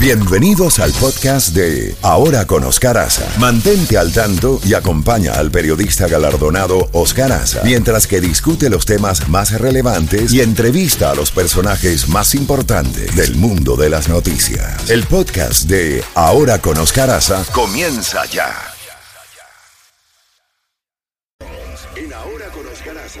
Bienvenidos al podcast de Ahora con Oscar Aza. Mantente al tanto y acompaña al periodista galardonado Oscar Aza mientras que discute los temas más relevantes y entrevista a los personajes más importantes del mundo de las noticias. El podcast de Ahora con Oscar Aza comienza ya. En Ahora con Oscar Aza,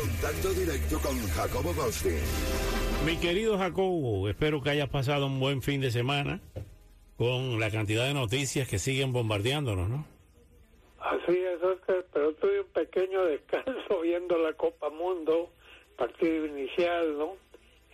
contacto directo con Jacobo Goldstein. Mi querido Jacobo, espero que hayas pasado un buen fin de semana con la cantidad de noticias que siguen bombardeándonos, ¿no? Así es, Oscar, pero tuve un pequeño descanso viendo la Copa Mundo, partido inicial, ¿no?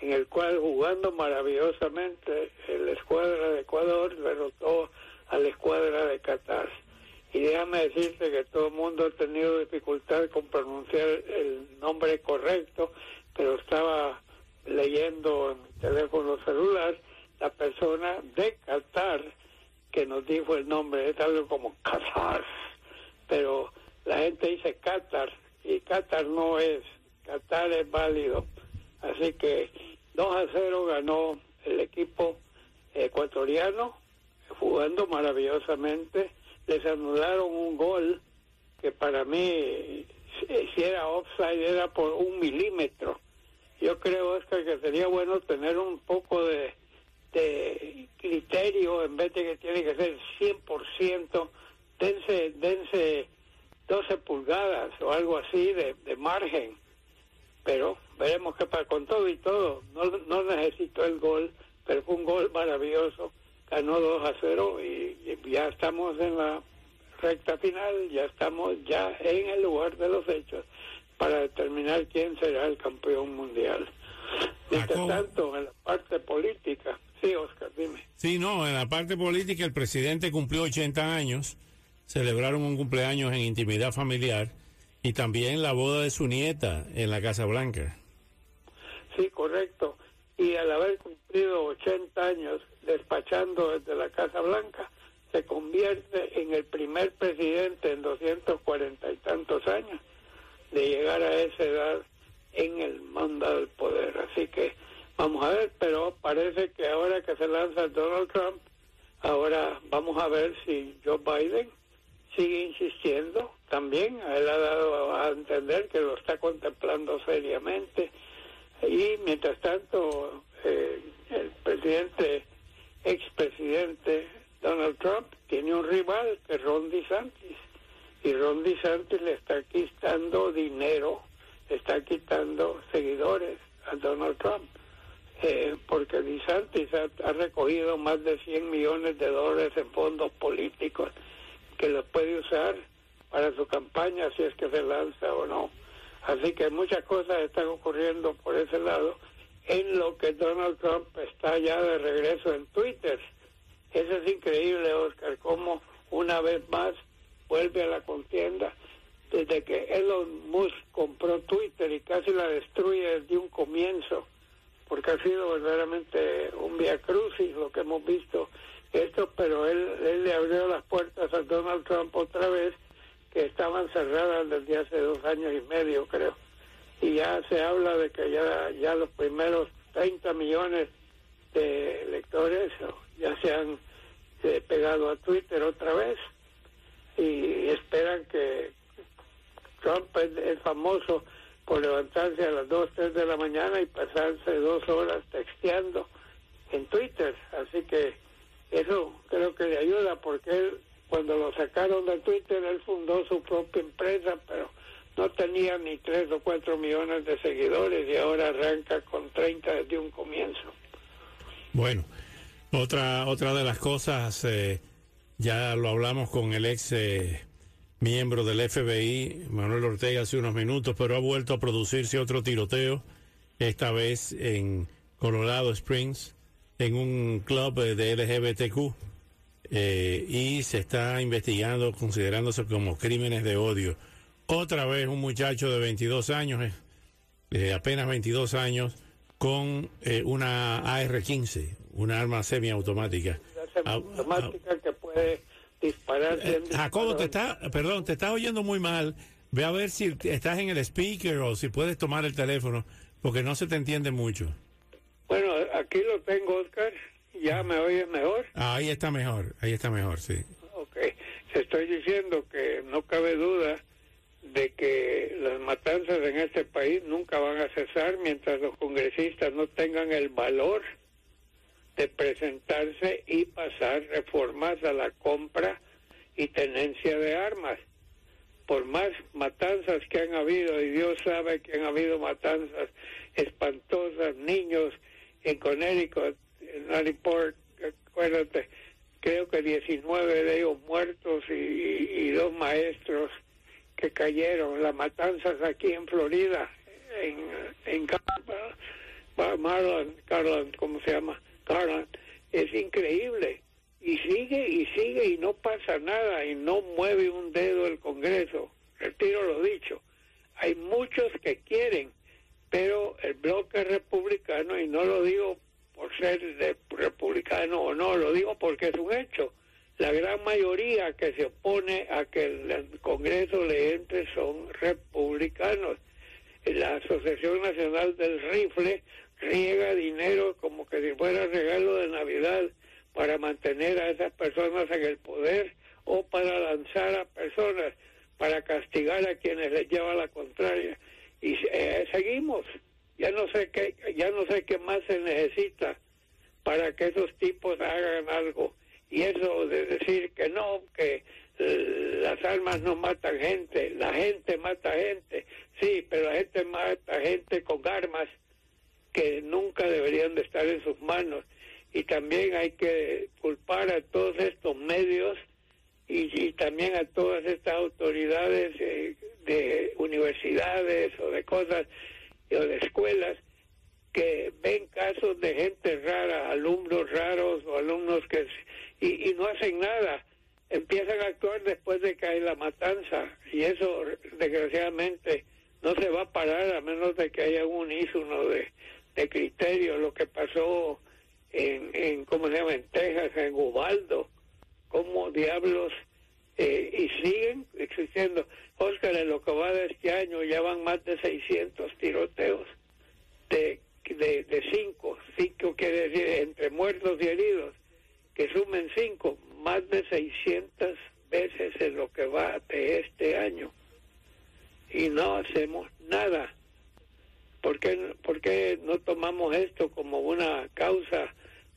En el cual jugando maravillosamente la escuadra de Ecuador derrotó a la escuadra de Qatar. Y déjame decirte que todo el mundo ha tenido dificultad con pronunciar el nombre correcto, pero estaba leyendo en mi teléfono celular la persona de Qatar que nos dijo el nombre, es algo como Qatar, pero la gente dice Qatar y Qatar no es, Qatar es válido. Así que 2 a 0 ganó el equipo ecuatoriano, jugando maravillosamente. Les anularon un gol que para mí, si era offside, era por un milímetro yo creo, Oscar, que sería bueno tener un poco de, criterio en vez de que tiene que ser 100%, dense, dense 12 pulgadas o algo así de, margen. Pero veremos qué pasa con todo y todo. No, no necesitó el gol, pero fue un gol maravilloso. Ganó 2 a 0 y ya estamos en la recta final, ya estamos ya en el lugar de los hechos para determinar quién será el campeón mundial. Mientras tanto, en la parte política, sí, Oscar, dime. Sí, no, en la parte política el presidente cumplió 80 años, celebraron un cumpleaños en intimidad familiar y también la boda de su nieta en la Casa Blanca. Sí, correcto. Y al haber cumplido 80 años despachando desde la Casa Blanca, se convierte en el primer presidente en 240 y tantos años de llegar a esa edad en el mando del poder. Así que vamos a ver, pero parece que ahora que se lanza Donald Trump, ahora vamos a ver si Joe Biden sigue insistiendo. También él ha dado a entender que lo está contemplando seriamente. Y mientras tanto, eh, el presidente, expresidente Donald Trump, tiene un rival que es Ron DeSantis y Ron DeSantis le está quitando dinero, le está quitando seguidores a Donald Trump, eh, porque DeSantis ha, recogido más de 100 millones de dólares en fondos políticos que los puede usar para su campaña si es que se lanza o no. Así que muchas cosas están ocurriendo por ese lado, en lo que Donald Trump está ya de regreso en Twitter. Eso es increíble, Oscar, como una vez más vuelve a la contienda desde que Elon Musk compró Twitter y casi la destruye desde un comienzo, porque ha sido verdaderamente un via crucis lo que hemos visto esto, pero él, él le abrió las puertas a Donald Trump otra vez, que estaban cerradas desde hace dos años y medio, creo. Y ya se habla de que ya, ya los primeros 30 millones de lectores ya se han eh, pegado a Twitter otra vez y esperan que Trump es, famoso por levantarse a las 2, 3 de la mañana y pasarse dos horas texteando en Twitter. Así que eso creo que le ayuda porque él, cuando lo sacaron de Twitter, él fundó su propia empresa, pero no tenía ni 3 o 4 millones de seguidores y ahora arranca con 30 desde un comienzo. Bueno, otra, otra de las cosas... Eh ya lo hablamos con el ex eh, miembro del FBI, Manuel Ortega, hace unos minutos, pero ha vuelto a producirse otro tiroteo, esta vez en Colorado Springs, en un club eh, de LGBTQ, eh, y se está investigando, considerándose como crímenes de odio. Otra vez un muchacho de 22 años, apenas 22 años, con una AR-15, una arma semiautomática. Automática que puede disparar. Eh, Jacobo, te está, perdón, te estás oyendo muy mal. Ve a ver si estás en el speaker o si puedes tomar el teléfono, porque no se te entiende mucho. Bueno, aquí lo tengo, Oscar. ¿Ya me oyes mejor? Ah, ahí está mejor, ahí está mejor, sí. Ok. Se estoy diciendo que no cabe duda de que las matanzas en este país nunca van a cesar mientras los congresistas no tengan el valor de presentarse y pasar reformas a la compra y tenencia de armas. Por más matanzas que han habido, y Dios sabe que han habido matanzas espantosas, niños en Connecticut, en Newport, acuérdate, creo que 19 de ellos muertos y, y dos maestros que cayeron, las matanzas aquí en Florida, en, en Marlon, Garland, ¿cómo se llama? Es increíble. Y sigue y sigue y no pasa nada y no mueve un dedo el Congreso. Retiro lo dicho. Hay muchos que quieren, pero el bloque republicano, y no lo digo por ser republicano o no, lo digo porque es un hecho la gran mayoría que se opone a que el Congreso le entre son republicanos. La Asociación Nacional del Rifle riega dinero como que si fuera regalo de Navidad para mantener a esas personas en el poder o para lanzar a personas, para castigar a quienes les lleva la contraria. Y eh, seguimos. Ya no sé qué, ya no sé qué más se necesita para que esos tipos hagan algo y eso de decir que no, que eh, las armas no matan gente, la gente mata gente, sí, pero la gente mata gente con armas que nunca deberían de estar en sus manos. Y también hay que culpar a todos estos medios y, también a todas estas autoridades eh, de universidades o de cosas o de escuelas que ven casos de gente rara, alumnos raros o alumnos que y, no hacen nada. Empiezan a actuar después de que hay la matanza y eso desgraciadamente no se va a parar a menos de que haya un unísono de, de criterio. Lo que pasó en, en, ¿cómo se llama?, en Texas, en Ubaldo, como diablos, eh, y siguen existiendo. Oscar, en lo que va de este año ya van más de 600 tiroteos de, de, de cinco, cinco quiere decir entre muertos y heridos que sumen cinco, más de 600 veces en lo que va de este año. Y no hacemos nada. ¿Por qué, ¿Por qué no tomamos esto como una causa,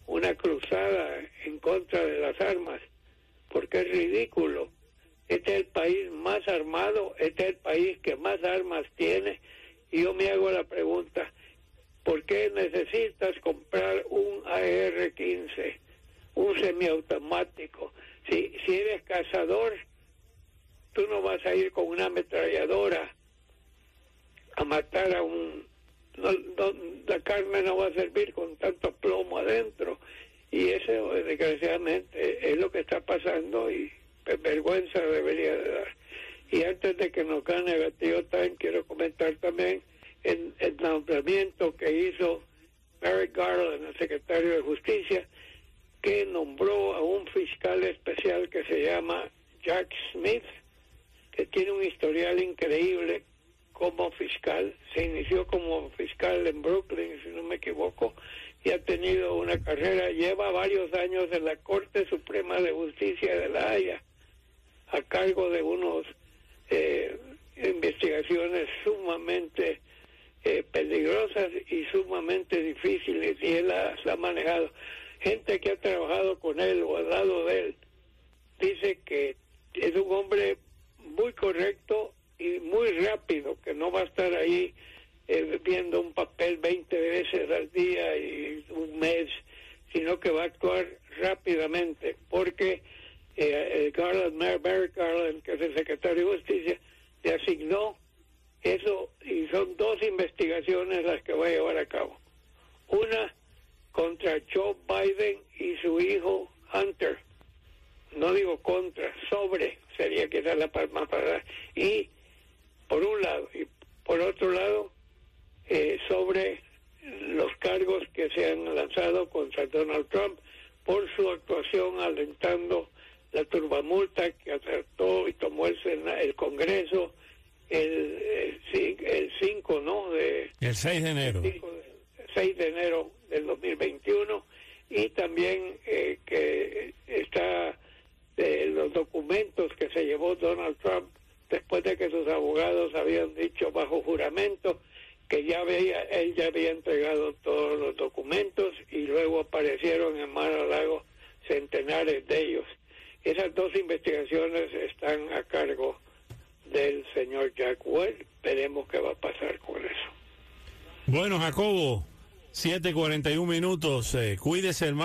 una cruzada en contra de las armas? Porque es ridículo. Este es el país más armado, este es el país que más armas tiene. Y yo me hago la pregunta, ¿por qué necesitas comprar un AR-15? un semiautomático. Si, si eres cazador, tú no vas a ir con una ametralladora a matar a un... la carne no va a servir con tanto plomo adentro. Y eso, desgraciadamente, es lo que está pasando y vergüenza debería de dar. Y antes de que nos gane Gatillo Time, quiero comentar también el, el nombramiento que hizo Merrick Garland, el secretario de Justicia, que nombró a un fiscal especial que se llama Jack Smith, que tiene un historial increíble como fiscal. Se inició como fiscal en Brooklyn, si no me equivoco, y ha tenido una carrera, lleva varios años en la Corte Suprema de Justicia de La Haya, a cargo de unos eh, investigaciones sumamente eh, peligrosas y sumamente difíciles, y él las ha manejado gente que ha trabajado con él o al lado de él dice que es un hombre muy correcto y muy rápido, que no va a estar ahí eh, viendo un papel 20 veces al día y un mes, sino que va a actuar rápidamente, porque eh, Garland, Merrick Garland, que es el secretario de Justicia, le asignó eso y son dos investigaciones las que va a llevar a cabo. Una contra Joe Biden y su hijo Hunter. No digo contra, sobre, sería da la palma para Y por un lado, y por otro lado, eh, sobre los cargos que se han lanzado contra Donald Trump por su actuación alentando la turbamulta que acertó y tomó el, el Congreso el, el, 5, ¿no? De, el 6 de enero. El 6 de enero del 2021 y también eh, que está de los documentos que se llevó Donald Trump después de que sus abogados habían dicho bajo juramento que ya había, él ya había entregado todos los documentos y luego aparecieron en Mar a Lago centenares de ellos. Esas dos investigaciones están a cargo del señor Jack Well. Veremos qué va a pasar con eso. Bueno, Jacobo, 7.41 minutos. Eh, cuídese, hermano.